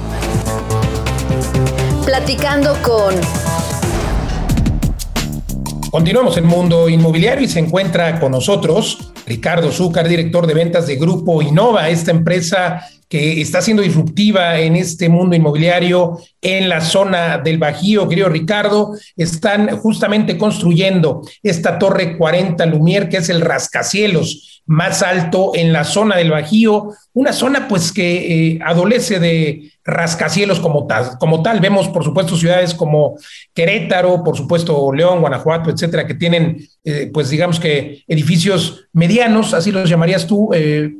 Platicando con Continuamos en Mundo Inmobiliario y se encuentra con nosotros Ricardo Zúcar, director de ventas de Grupo Innova, esta empresa que está siendo disruptiva en este mundo inmobiliario en la zona del Bajío. Querido Ricardo, están justamente construyendo esta torre 40 Lumier, que es el rascacielos más alto en la zona del Bajío, una zona pues que eh, adolece de rascacielos como tal, como tal. Vemos, por supuesto, ciudades como Querétaro, por supuesto, León, Guanajuato, etcétera, que tienen, eh, pues digamos que edificios medianos, así los llamarías tú,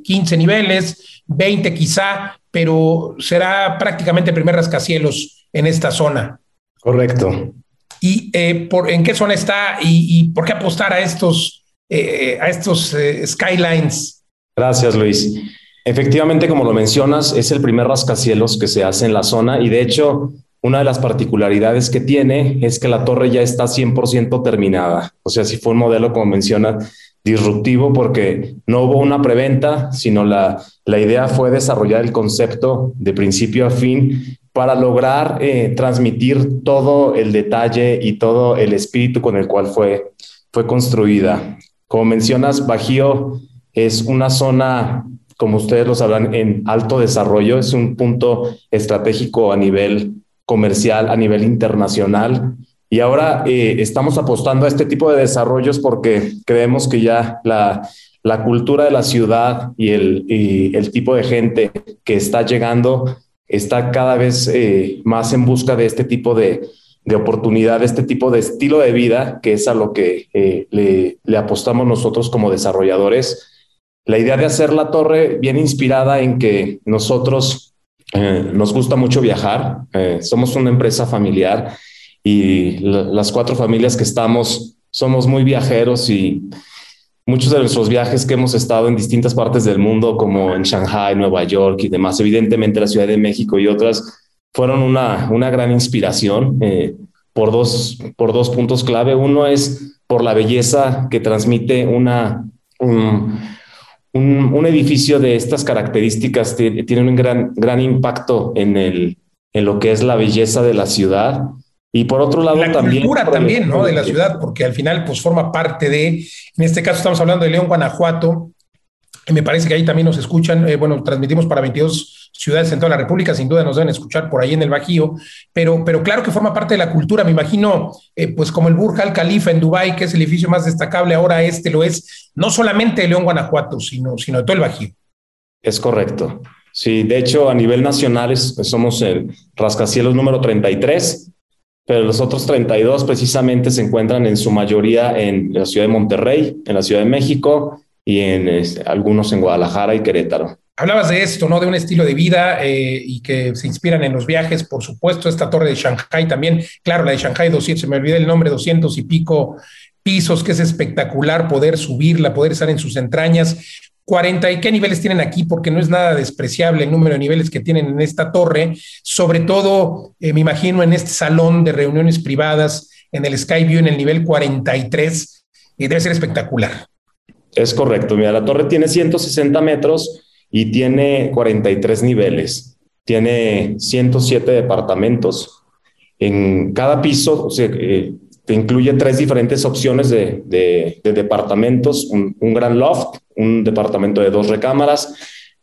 15 eh, niveles, 20 quizá, pero será prácticamente el primer rascacielos en esta zona. Correcto. ¿Y por, en qué zona está y, por qué apostar a estos, a estos skylines? Gracias, Luis. Efectivamente, como lo mencionas, es el primer rascacielos que se hace en la zona y de hecho, una de las particularidades que tiene es que la torre ya está 100% terminada. O sea, si fue un modelo, como menciona, disruptivo porque no hubo una preventa, sino la, la idea fue desarrollar el concepto de principio a fin para lograr eh, transmitir todo el detalle y todo el espíritu con el cual fue, fue construida. Como mencionas, Bajío es una zona como ustedes lo sabrán, en alto desarrollo. Es un punto estratégico a nivel comercial, a nivel internacional. Y ahora eh, estamos apostando a este tipo de desarrollos porque creemos que ya la, la cultura de la ciudad y el, el, tipo de gente que está llegando está cada vez eh, más en busca de este tipo de, de oportunidad, este tipo de estilo de vida, que es a lo que eh, le, le apostamos nosotros como desarrolladores. La idea de hacer la torre viene inspirada en que nosotros eh, nos gusta mucho viajar, eh, somos una empresa familiar y las cuatro familias que estamos somos muy viajeros y muchos de nuestros viajes que hemos estado en distintas partes del mundo, como en Shanghai, Nueva York y demás, evidentemente la Ciudad de México y otras, fueron una, una gran inspiración eh, por, dos, por dos puntos clave. Uno es por la belleza que transmite una un, edificio de estas características tiene un gran, gran impacto en, el, en lo que es la belleza de la ciudad. Y por otro lado, la también. cultura también, ¿no? De la ciudad, porque al final, pues forma parte de. En este caso, estamos hablando de León, Guanajuato. Y me parece que ahí también nos escuchan. Eh, bueno, transmitimos para 22 ciudades en toda la República, sin duda nos deben escuchar por ahí en el Bajío, pero, pero claro que forma parte de la cultura, me imagino, eh, pues como el Burj Al Khalifa en Dubái, que es el edificio más destacable, ahora este lo es, no solamente de León, Guanajuato, sino, sino de todo el Bajío. Es correcto. Sí, de hecho, a nivel nacional somos el rascacielos número 33, pero los otros 32 precisamente se encuentran en su mayoría en la ciudad de Monterrey, en la Ciudad de México y en este, algunos en Guadalajara y Querétaro. Hablabas de esto, ¿no? De un estilo de vida eh, y que se inspiran en los viajes, por supuesto, esta torre de Shanghai también, claro, la de Shanghai 200, se me olvidó el nombre, 200 y pico pisos, que es espectacular poder subirla, poder estar en sus entrañas. 40 y qué niveles tienen aquí, porque no es nada despreciable el número de niveles que tienen en esta torre, sobre todo, eh, me imagino, en este salón de reuniones privadas, en el Skyview, en el nivel 43, y debe ser espectacular. Es correcto, mira, la torre tiene 160 metros y tiene 43 niveles, tiene 107 departamentos. En cada piso eh, te incluye tres diferentes opciones de, departamentos, un, gran loft, un departamento de dos recámaras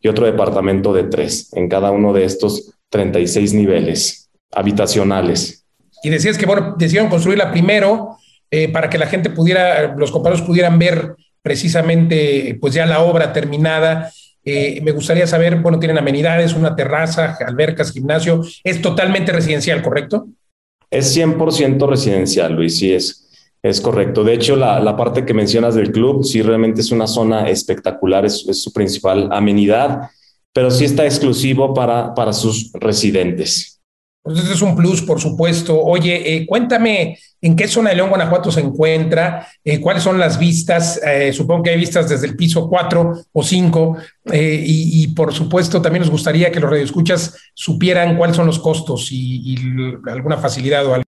y otro departamento de tres, en cada uno de estos 36 niveles habitacionales. Y decías que, bueno, decidieron construirla primero eh, para que la gente pudiera, los compañeros pudieran ver precisamente pues ya la obra terminada. Eh, me gustaría saber, bueno, tienen amenidades, una terraza, albercas, gimnasio. Es totalmente residencial, ¿correcto? Es 100% residencial, Luis, sí es, es correcto. De hecho, la, parte que mencionas del club, sí realmente es una zona espectacular, es, es su principal amenidad, pero sí está exclusivo para, para sus residentes. Entonces es un plus, por supuesto. Oye, eh, cuéntame en qué zona de León, Guanajuato se encuentra, eh, cuáles son las vistas, eh, supongo que hay vistas desde el piso 4 o 5, y, por supuesto también nos gustaría que los radioescuchas supieran cuáles son los costos y, y alguna facilidad o algo.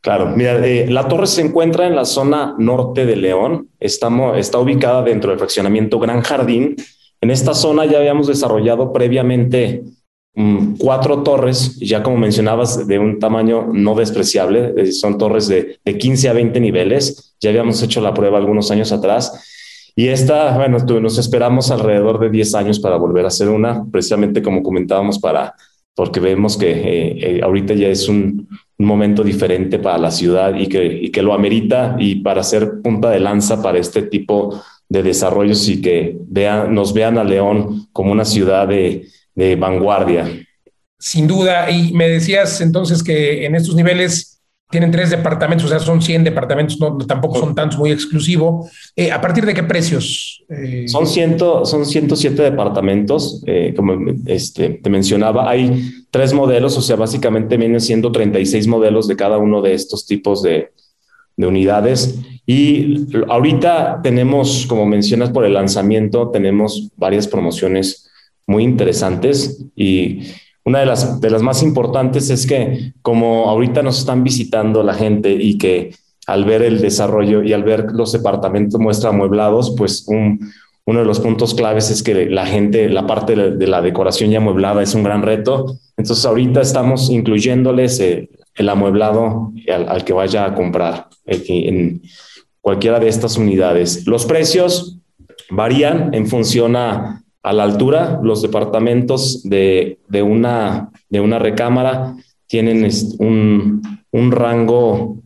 Claro, mira, la torre se encuentra en la zona norte de León, Estamos, está ubicada dentro del fraccionamiento Gran Jardín. En esta zona ya habíamos desarrollado previamente cuatro torres, ya como mencionabas, de un tamaño no despreciable, son torres de, de 15 a 20 niveles, ya habíamos hecho la prueba algunos años atrás. Y esta, bueno, nos esperamos alrededor de 10 años para volver a hacer una, precisamente como comentábamos, para, porque vemos que eh, eh, ahorita ya es un, un, momento diferente para la ciudad y que, y que lo amerita y para ser punta de lanza para este tipo de desarrollos y que vean, nos vean a León como una ciudad de, de vanguardia. Sin duda, y me decías entonces que en estos niveles tienen tres departamentos, o sea, son 100 departamentos, no, tampoco son tantos, muy exclusivo. Eh, ¿A partir de qué precios? Eh... Son, ciento, son 107 departamentos, eh, como este, te mencionaba, hay tres modelos, o sea, básicamente vienen siendo 36 modelos de cada uno de estos tipos de, de unidades. Y ahorita tenemos, como mencionas por el lanzamiento, tenemos varias promociones muy interesantes y una de las, de las más importantes es que como ahorita nos están visitando la gente y que al ver el desarrollo y al ver los departamentos muestra amueblados, pues un, uno de los puntos claves es que la gente, la parte de la decoración ya amueblada es un gran reto. Entonces ahorita estamos incluyéndoles eh, el amueblado al, al, que vaya a comprar eh, en cualquiera de estas unidades. Los precios varían en función a a la altura, los departamentos de, de, una, de una recámara tienen un, un rango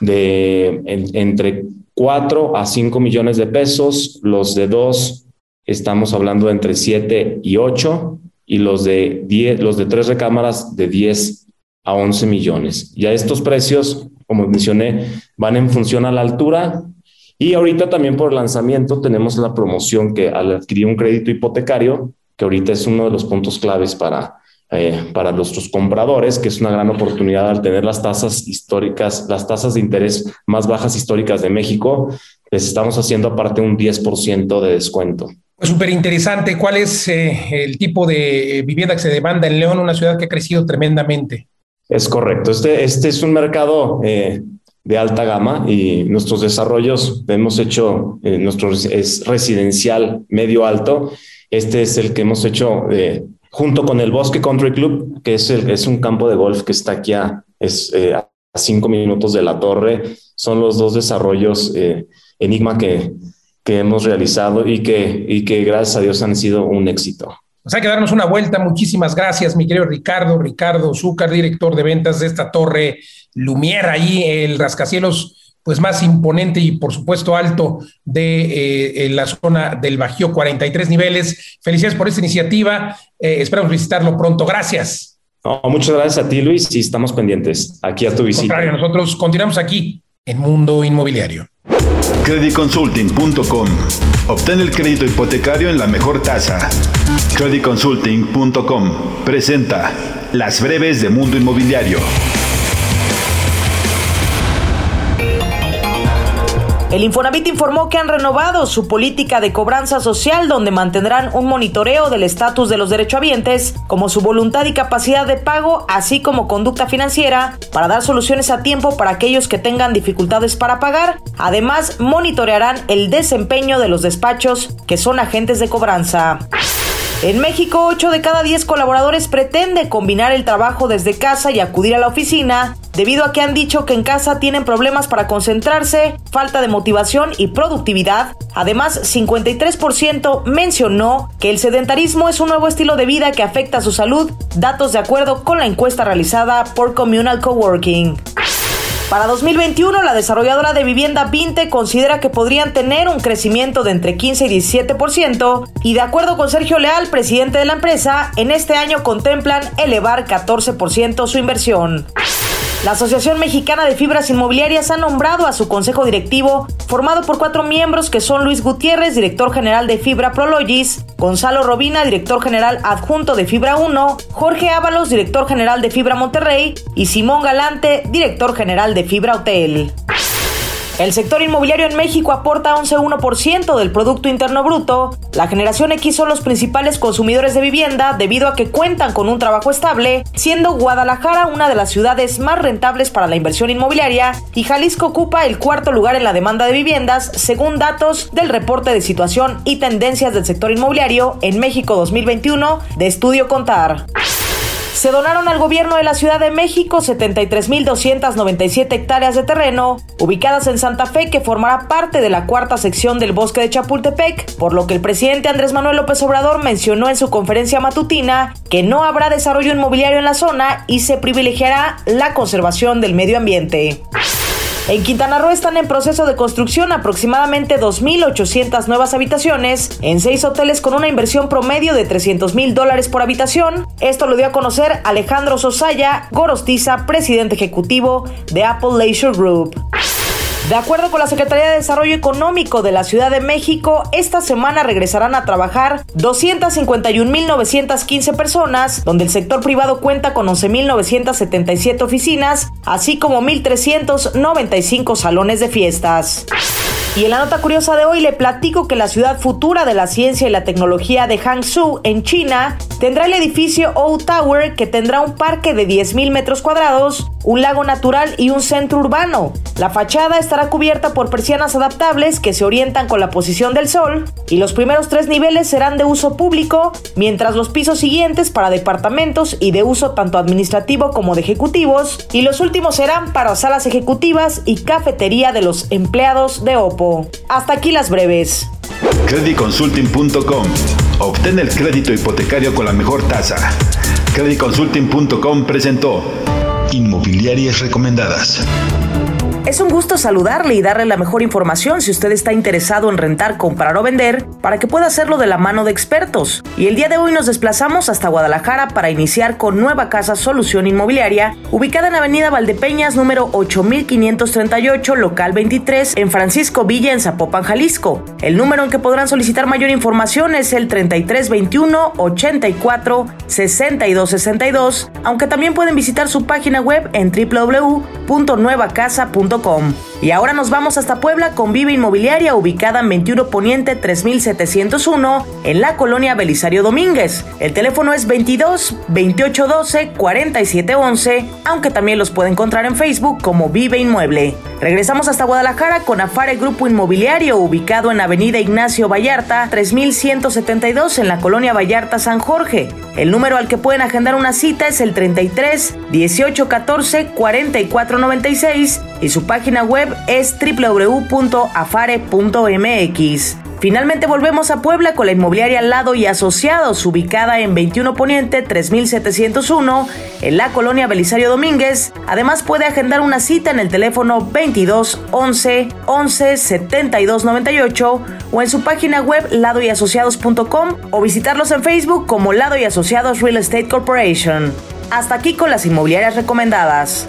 de en, entre 4 a 5 millones de pesos, los de dos estamos hablando de entre 7 y 8 y los de 10, los de tres recámaras de 10 a 11 millones. Ya estos precios, como mencioné, van en función a la altura y ahorita también por lanzamiento tenemos la promoción que al adquirir un crédito hipotecario, que ahorita es uno de los puntos claves para, eh, para nuestros compradores, que es una gran oportunidad al tener las tasas históricas, las tasas de interés más bajas históricas de México, les estamos haciendo aparte un 10% de descuento. Súper interesante. ¿Cuál es eh, el tipo de vivienda que se demanda en León, una ciudad que ha crecido tremendamente? Es correcto. Este, este es un mercado eh, de alta gama y nuestros desarrollos hemos hecho, eh, nuestro es residencial medio alto. Este es el que hemos hecho eh, junto con el Bosque Country Club, que es, el, es un campo de golf que está aquí a, es, eh, a cinco minutos de la torre. Son los dos desarrollos Enigma que, que hemos realizado y que, y que gracias a Dios han sido un éxito. Pues hay que darnos una vuelta. Muchísimas gracias, mi querido Ricardo, Ricardo Zúcar, director de ventas de esta torre Lumière, ahí el rascacielos pues más imponente y por supuesto alto de eh, la zona del Bajío, 43 niveles. Felicidades por esta iniciativa. Eh, esperamos visitarlo pronto. Gracias. No, muchas gracias a ti, Luis, y estamos pendientes aquí a tu visita. Contrario, nosotros continuamos aquí en Mundo Inmobiliario. Creditconsulting.com. Obtén el crédito hipotecario en la mejor tasa. Creditconsulting.com presenta las breves de Mundo Inmobiliario. El Infonavit informó que han renovado su política de cobranza social donde mantendrán un monitoreo del estatus de los derechohabientes, como su voluntad y capacidad de pago, así como conducta financiera, para dar soluciones a tiempo para aquellos que tengan dificultades para pagar. Además, monitorearán el desempeño de los despachos que son agentes de cobranza. En México, 8 de cada 10 colaboradores pretende combinar el trabajo desde casa y acudir a la oficina, debido a que han dicho que en casa tienen problemas para concentrarse, falta de motivación y productividad. Además, 53% mencionó que el sedentarismo es un nuevo estilo de vida que afecta a su salud, datos de acuerdo con la encuesta realizada por Communal Coworking. Para 2021, la desarrolladora de vivienda Vinte considera que podrían tener un crecimiento de entre 15 y 17% y de acuerdo con Sergio Leal, presidente de la empresa, en este año contemplan elevar 14% su inversión. La Asociación Mexicana de Fibras Inmobiliarias ha nombrado a su consejo directivo, formado por cuatro miembros que son Luis Gutiérrez, director general de Fibra Prologis, Gonzalo Robina, director general adjunto de Fibra 1, Jorge Ábalos, director general de Fibra Monterrey, y Simón Galante, director general de Fibra Hotel. El sector inmobiliario en México aporta 11,1% del Producto Interno Bruto. La generación X son los principales consumidores de vivienda debido a que cuentan con un trabajo estable, siendo Guadalajara una de las ciudades más rentables para la inversión inmobiliaria y Jalisco ocupa el cuarto lugar en la demanda de viviendas, según datos del reporte de situación y tendencias del sector inmobiliario en México 2021 de Estudio Contar. Se donaron al gobierno de la Ciudad de México 73.297 hectáreas de terreno, ubicadas en Santa Fe, que formará parte de la cuarta sección del bosque de Chapultepec, por lo que el presidente Andrés Manuel López Obrador mencionó en su conferencia matutina que no habrá desarrollo inmobiliario en la zona y se privilegiará la conservación del medio ambiente. En Quintana Roo están en proceso de construcción aproximadamente 2.800 nuevas habitaciones en seis hoteles con una inversión promedio de 300 mil dólares por habitación. Esto lo dio a conocer Alejandro Sosaya Gorostiza, presidente ejecutivo de Apple Leisure Group. De acuerdo con la Secretaría de Desarrollo Económico de la Ciudad de México, esta semana regresarán a trabajar 251.915 personas, donde el sector privado cuenta con 11.977 oficinas, así como 1.395 salones de fiestas. Y en la nota curiosa de hoy le platico que la ciudad futura de la ciencia y la tecnología de Hangzhou, en China, tendrá el edificio O Tower que tendrá un parque de 10.000 metros cuadrados, un lago natural y un centro urbano. La fachada estará cubierta por persianas adaptables que se orientan con la posición del sol y los primeros tres niveles serán de uso público, mientras los pisos siguientes para departamentos y de uso tanto administrativo como de ejecutivos y los últimos serán para salas ejecutivas y cafetería de los empleados de Oppo. Hasta aquí las breves. Creditconsulting.com. Obtén el crédito hipotecario con la mejor tasa. Creditconsulting.com presentó Inmobiliarias Recomendadas. Es un gusto saludarle y darle la mejor información si usted está interesado en rentar, comprar o vender, para que pueda hacerlo de la mano de expertos. Y el día de hoy nos desplazamos hasta Guadalajara para iniciar con Nueva Casa Solución Inmobiliaria, ubicada en Avenida Valdepeñas número 8538, local 23, en Francisco Villa, en Zapopan, Jalisco. El número en que podrán solicitar mayor información es el 3321 84 6262, aunque también pueden visitar su página web en www.nuevacasa.com y ahora nos vamos hasta Puebla con Viva Inmobiliaria, ubicada en 21 Poniente 3701, en la colonia Belisario Domínguez. El teléfono es 22 2812 4711, aunque también los puede encontrar en Facebook como Vive Inmueble. Regresamos hasta Guadalajara con Afare Grupo Inmobiliario, ubicado en Avenida Ignacio Vallarta 3172, en la colonia Vallarta San Jorge. El número al que pueden agendar una cita es el 33 1814 4496 y su página web es www.afare.mx. Finalmente volvemos a Puebla con la inmobiliaria lado y asociados, ubicada en 21 Poniente 3701, en la colonia Belisario Domínguez. Además puede agendar una cita en el teléfono 22 11 11 72 98 o en su página web ladoyasociados.com o visitarlos en Facebook como Lado y Asociados Real Estate Corporation. Hasta aquí con las inmobiliarias recomendadas.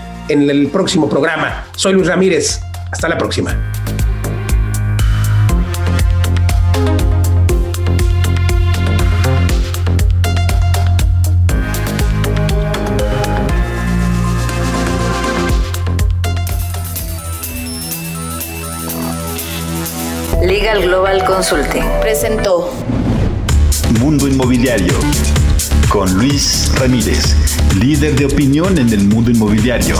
en el próximo programa. Soy Luis Ramírez. Hasta la próxima. Legal Global Consulting presentó Mundo Inmobiliario con Luis Ramírez, líder de opinión en el mundo inmobiliario.